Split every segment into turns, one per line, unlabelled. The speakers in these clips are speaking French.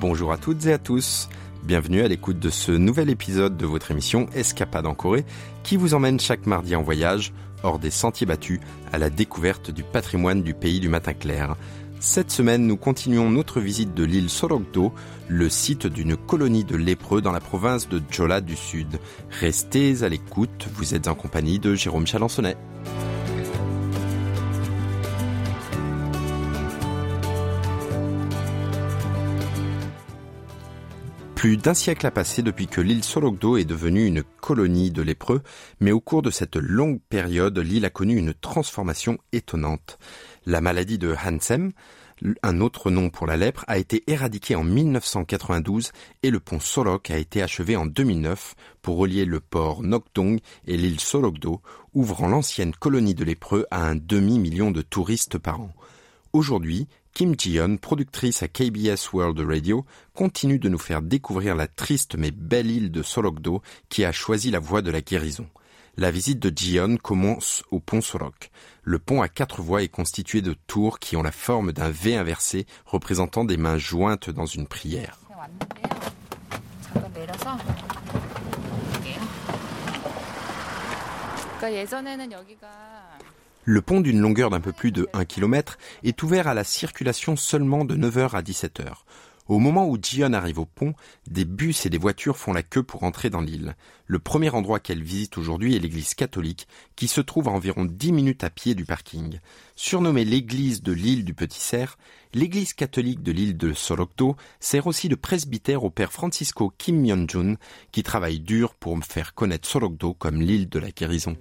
Bonjour à toutes et à tous. Bienvenue à l'écoute de ce nouvel épisode de votre émission Escapade en Corée qui vous emmène chaque mardi en voyage hors des sentiers battus à la découverte du patrimoine du pays du matin clair. Cette semaine, nous continuons notre visite de l'île Sorokdo, le site d'une colonie de lépreux dans la province de Jola du Sud. Restez à l'écoute, vous êtes en compagnie de Jérôme Chalençonnet. Plus d'un siècle a passé depuis que l'île Sorokdo est devenue une colonie de lépreux, mais au cours de cette longue période, l'île a connu une transformation étonnante. La maladie de Hansem, un autre nom pour la lèpre, a été éradiquée en 1992 et le pont Sorok a été achevé en 2009 pour relier le port Nokdong et l'île Sorokdo, ouvrant l'ancienne colonie de lépreux à un demi-million de touristes par an. Aujourd'hui, Kim Ji-yeon, productrice à KBS World Radio, continue de nous faire découvrir la triste mais belle île de Sorokdo qui a choisi la voie de la guérison. La visite de Ji-yeon commence au pont Sorok. Le pont à quatre voies est constitué de tours qui ont la forme d'un V inversé représentant des mains jointes dans une prière. Le pont d'une longueur d'un peu plus de 1 km est ouvert à la circulation seulement de 9h à 17h. Au moment où Jion arrive au pont, des bus et des voitures font la queue pour entrer dans l'île. Le premier endroit qu'elle visite aujourd'hui est l'église catholique, qui se trouve à environ 10 minutes à pied du parking. Surnommée l'église de l'île du Petit Cerf, l'église catholique de l'île de Sorokdo sert aussi de presbytère au père Francisco Kim Myung-jun, qui travaille dur pour faire connaître Sorokdo comme l'île de la guérison.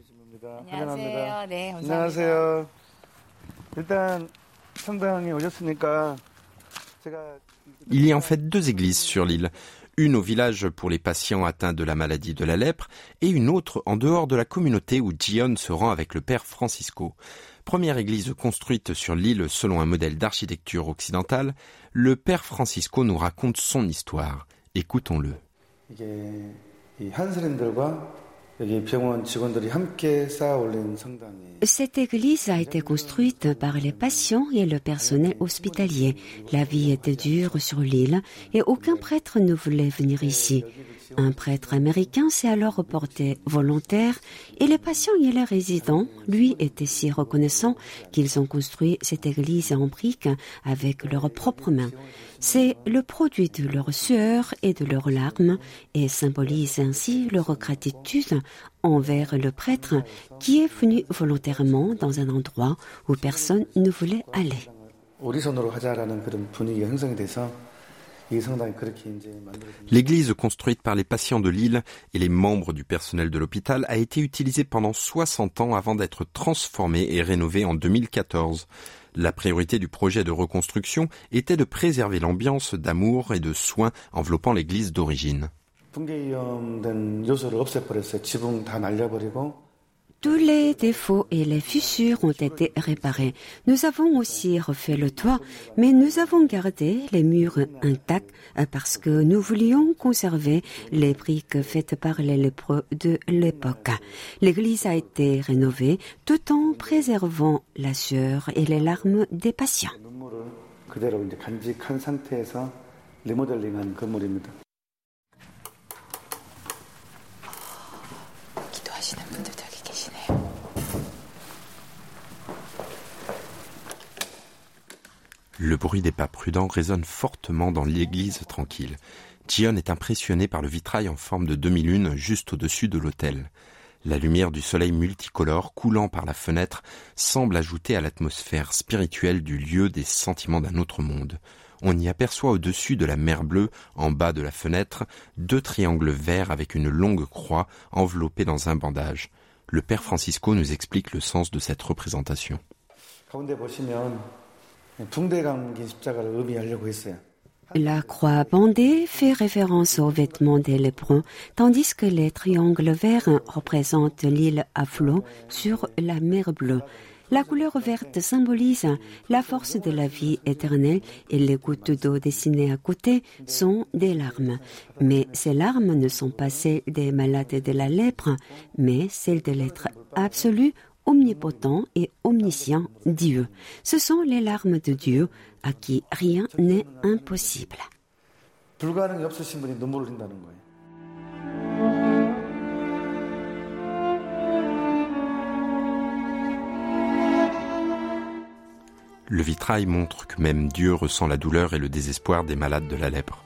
Il y a en fait deux églises sur l'île. Une au village pour les patients atteints de la maladie de la lèpre et une autre en dehors de la communauté où Gion se rend avec le père Francisco. Première église construite sur l'île selon un modèle d'architecture occidentale, le père Francisco nous raconte son histoire. Écoutons-le.
Cette église a été construite par les patients et le personnel hospitalier. La vie était dure sur l'île et aucun prêtre ne voulait venir ici. Un prêtre américain s'est alors reporté volontaire et les patients et les résidents lui étaient si reconnaissants qu'ils ont construit cette église en briques avec leurs propres mains. C'est le produit de leur sueur et de leurs larmes et symbolise ainsi leur gratitude envers le prêtre qui est venu volontairement dans un endroit où personne ne voulait aller.
L'église construite par les patients de l'île et les membres du personnel de l'hôpital a été utilisée pendant 60 ans avant d'être transformée et rénovée en 2014. La priorité du projet de reconstruction était de préserver l'ambiance d'amour et de soins enveloppant l'église d'origine.
Tous les défauts et les fissures ont été réparés. Nous avons aussi refait le toit, mais nous avons gardé les murs intacts euh, parce que nous voulions conserver les briques faites par les lépreux de l'époque. L'église a été rénovée tout en préservant la sueur et les larmes des patients.
Le bruit des pas prudents résonne fortement dans l'église tranquille. Jion est impressionné par le vitrail en forme de demi-lune juste au-dessus de l'autel. La lumière du soleil multicolore coulant par la fenêtre semble ajouter à l'atmosphère spirituelle du lieu des sentiments d'un autre monde. On y aperçoit au-dessus de la mer bleue, en bas de la fenêtre, deux triangles verts avec une longue croix enveloppée dans un bandage. Le père Francisco nous explique le sens de cette représentation.
La croix bandée fait référence aux vêtements des lépreux, tandis que les triangles verts représentent l'île à flot sur la mer bleue. La couleur verte symbolise la force de la vie éternelle et les gouttes d'eau dessinées à côté sont des larmes. Mais ces larmes ne sont pas celles des malades de la lèpre, mais celles de l'être absolu omnipotent et omniscient Dieu. Ce sont les larmes de Dieu à qui rien n'est impossible.
Le vitrail montre que même Dieu ressent la douleur et le désespoir des malades de la lèpre.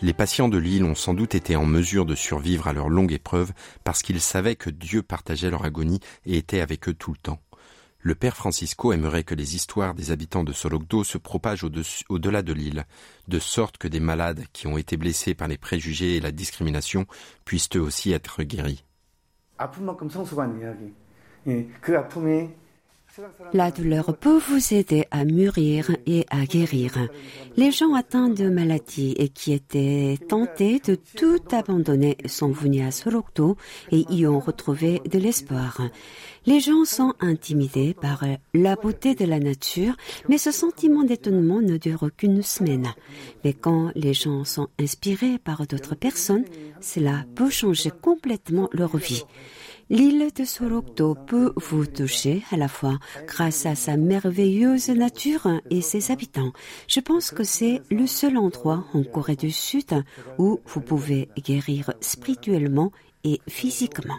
Les patients de l'île ont sans doute été en mesure de survivre à leur longue épreuve parce qu'ils savaient que Dieu partageait leur agonie et était avec eux tout le temps. Le père Francisco aimerait que les histoires des habitants de Sologdo se propagent au-delà de l'île, de sorte que des malades qui ont été blessés par les préjugés et la discrimination puissent eux aussi être guéris.
La douleur peut vous aider à mûrir et à guérir. Les gens atteints de maladies et qui étaient tentés de tout abandonner sont venus à Sorokto et y ont retrouvé de l'espoir. Les gens sont intimidés par la beauté de la nature, mais ce sentiment d'étonnement ne dure qu'une semaine. Mais quand les gens sont inspirés par d'autres personnes, cela peut changer complètement leur vie. L'île de Sorokto peut vous toucher à la fois grâce à sa merveilleuse nature et ses habitants. Je pense que c'est le seul endroit en Corée du Sud où vous pouvez guérir spirituellement et physiquement.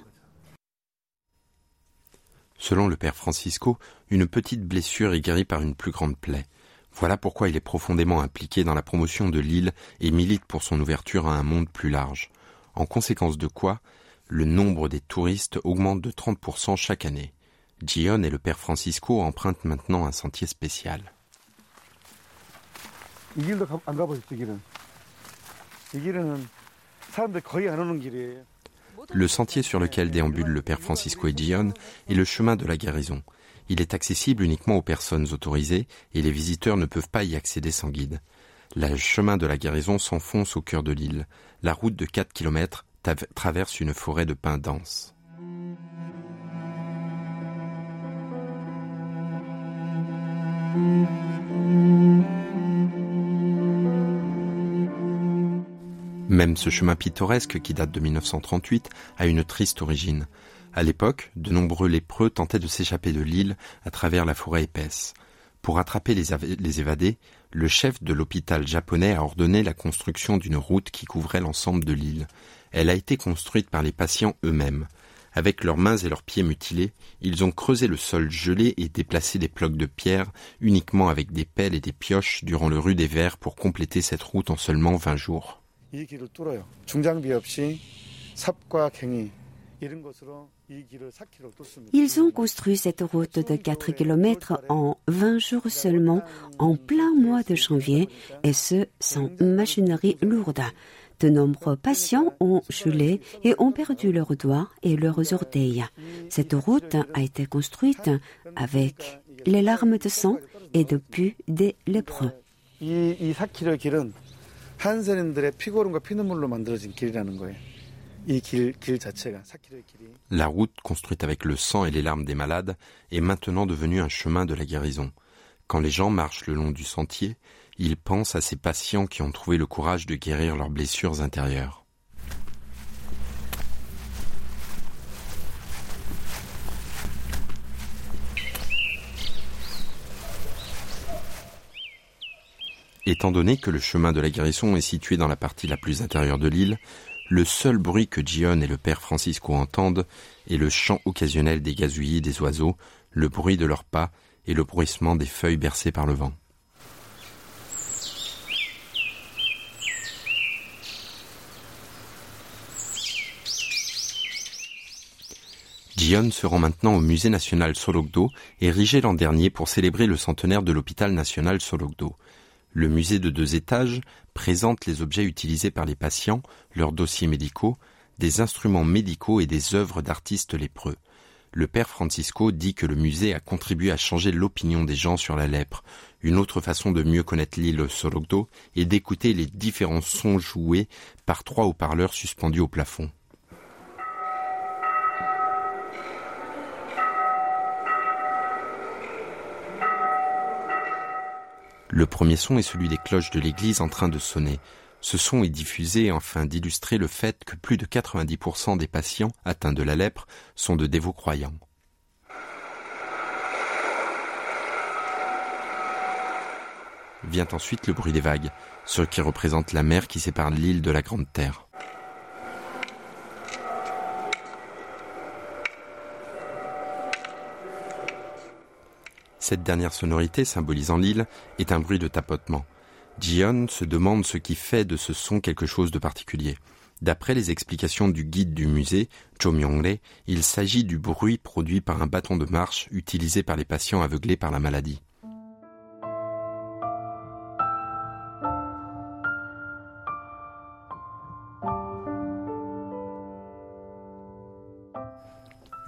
Selon le père Francisco, une petite blessure est guérie par une plus grande plaie. Voilà pourquoi il est profondément impliqué dans la promotion de l'île et milite pour son ouverture à un monde plus large. En conséquence de quoi, le nombre des touristes augmente de 30% chaque année. Gion et le père Francisco empruntent maintenant un sentier spécial. Le sentier sur lequel déambule le père Francisco et Gion est le chemin de la guérison. Il est accessible uniquement aux personnes autorisées et les visiteurs ne peuvent pas y accéder sans guide. Le chemin de la guérison s'enfonce au cœur de l'île. La route de 4 km traverse une forêt de pins denses. Même ce chemin pittoresque qui date de 1938 a une triste origine. À l'époque, de nombreux lépreux tentaient de s'échapper de l'île à travers la forêt épaisse. Pour attraper les, évadés, le chef de l'hôpital japonais a ordonné la construction d'une route qui couvrait l'ensemble de l'île. Elle a été construite par les patients eux-mêmes. Avec leurs mains et leurs pieds mutilés, ils ont creusé le sol gelé et déplacé des blocs de pierre uniquement avec des pelles et des pioches durant le rue des Vers pour compléter cette route en seulement 20 jours.
Ils ont construit cette route de 4 km en 20 jours seulement, en plein mois de janvier, et ce, sans machinerie lourde. De nombreux patients ont gelé et ont perdu leurs doigts et leurs orteils. Cette route a été construite avec les larmes de sang et depuis des lépreux.
La route construite avec le sang et les larmes des malades est maintenant devenue un chemin de la guérison. Quand les gens marchent le long du sentier, ils pensent à ces patients qui ont trouvé le courage de guérir leurs blessures intérieures. Étant donné que le chemin de la guérison est situé dans la partie la plus intérieure de l'île, le seul bruit que Gion et le père Francisco entendent est le chant occasionnel des gazouillis des oiseaux, le bruit de leurs pas et le bruissement des feuilles bercées par le vent. Gion se rend maintenant au musée national Sologdo, érigé l'an dernier pour célébrer le centenaire de l'hôpital national Sologdo. Le musée de deux étages présente les objets utilisés par les patients, leurs dossiers médicaux, des instruments médicaux et des œuvres d'artistes lépreux. Le père Francisco dit que le musée a contribué à changer l'opinion des gens sur la lèpre. Une autre façon de mieux connaître l'île Sorogdo est d'écouter les différents sons joués par trois haut-parleurs suspendus au plafond. Le premier son est celui des cloches de l'église en train de sonner. Ce son est diffusé afin d'illustrer le fait que plus de 90% des patients atteints de la lèpre sont de dévots croyants. Vient ensuite le bruit des vagues, ce qui représente la mer qui sépare l'île de la Grande Terre. Cette dernière sonorité, symbolisant l'île, est un bruit de tapotement. Jion se demande ce qui fait de ce son quelque chose de particulier. D'après les explications du guide du musée, Cho myong il s'agit du bruit produit par un bâton de marche utilisé par les patients aveuglés par la maladie.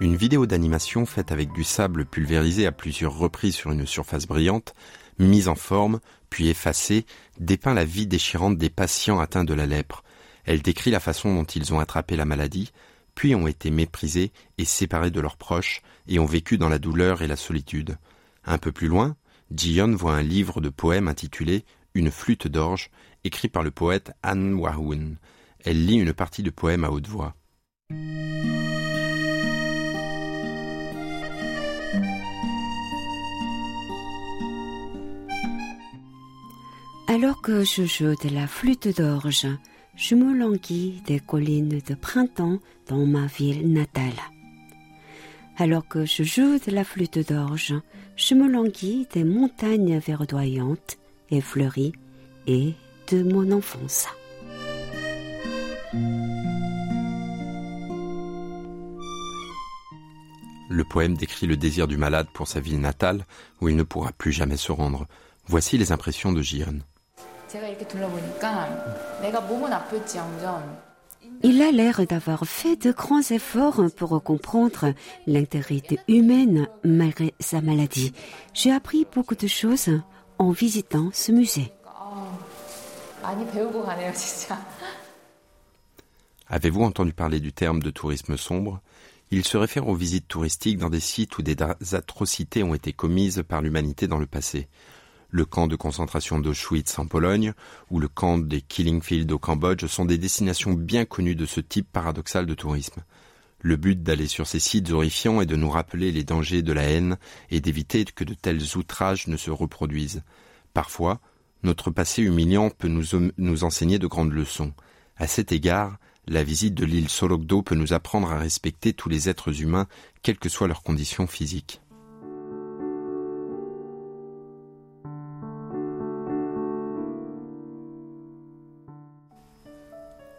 Une vidéo d'animation faite avec du sable pulvérisé à plusieurs reprises sur une surface brillante, mise en forme, puis effacée, dépeint la vie déchirante des patients atteints de la lèpre. Elle décrit la façon dont ils ont attrapé la maladie, puis ont été méprisés et séparés de leurs proches, et ont vécu dans la douleur et la solitude. Un peu plus loin, Jion voit un livre de poèmes intitulé Une flûte d'orge, écrit par le poète An Wahoon. Elle lit une partie de poème à haute voix.
Alors que je joue de la flûte d'orge, je me languis des collines de printemps dans ma ville natale. Alors que je joue de la flûte d'orge, je me languis des montagnes verdoyantes et fleuries et de mon enfance.
Le poème décrit le désir du malade pour sa ville natale où il ne pourra plus jamais se rendre. Voici les impressions de Jion.
Il a l'air d'avoir fait de grands efforts pour comprendre l'intégrité humaine malgré sa maladie. J'ai appris beaucoup de choses en visitant ce musée.
Avez-vous entendu parler du terme de tourisme sombre? Il se réfère aux visites touristiques dans des sites où des atrocités ont été commises par l'humanité dans le passé le camp de concentration d'Auschwitz en Pologne ou le camp des Killing Fields au Cambodge sont des destinations bien connues de ce type paradoxal de tourisme. Le but d'aller sur ces sites horrifiants est de nous rappeler les dangers de la haine et d'éviter que de tels outrages ne se reproduisent. Parfois, notre passé humiliant peut nous, enseigner de grandes leçons. À cet égard, la visite de l'île Solokdo peut nous apprendre à respecter tous les êtres humains, quelles que soient leurs conditions physiques.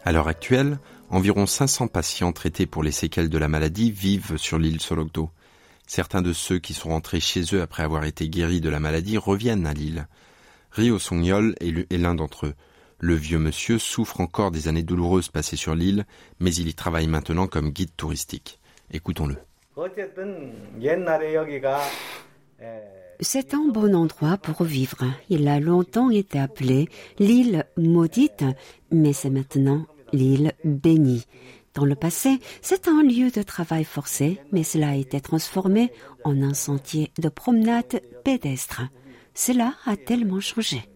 À l'heure actuelle, environ 500 patients traités pour les séquelles de la maladie vivent sur l'île Solokdo. Certains de ceux qui sont rentrés chez eux après avoir été guéris de la maladie reviennent à l'île. Rio Songyol est l'un d'entre eux. Le vieux monsieur souffre encore des années douloureuses passées sur l'île, mais il y travaille maintenant comme guide touristique. Écoutons-le.
C'est un bon endroit pour vivre. Il a longtemps été appelé l'île maudite, mais c'est maintenant l'île bénie. Dans le passé, c'est un lieu de travail forcé, mais cela a été transformé en un sentier de promenade pédestre. Cela a tellement changé.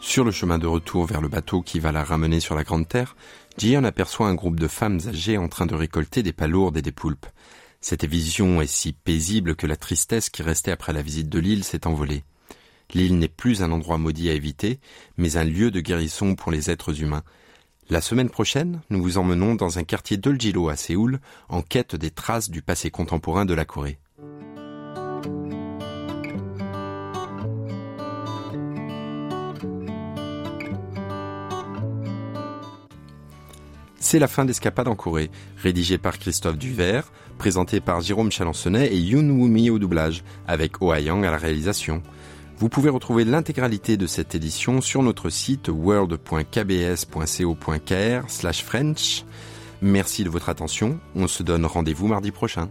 Sur le chemin de retour vers le bateau qui va la ramener sur la Grande Terre, Jian aperçoit un groupe de femmes âgées en train de récolter des palourdes et des poulpes. Cette vision est si paisible que la tristesse qui restait après la visite de l'île s'est envolée. L'île n'est plus un endroit maudit à éviter, mais un lieu de guérison pour les êtres humains. La semaine prochaine, nous vous emmenons dans un quartier d'Oljilo à Séoul, en quête des traces du passé contemporain de la Corée. C'est la fin d'Escapade en Corée, rédigée par Christophe Duvert, présenté par Jérôme Chalençonnet et Yoon Woo-mi au doublage, avec Oh Yang à la réalisation. Vous pouvez retrouver l'intégralité de cette édition sur notre site world.kbs.co.kr slash French. Merci de votre attention. On se donne rendez-vous mardi prochain.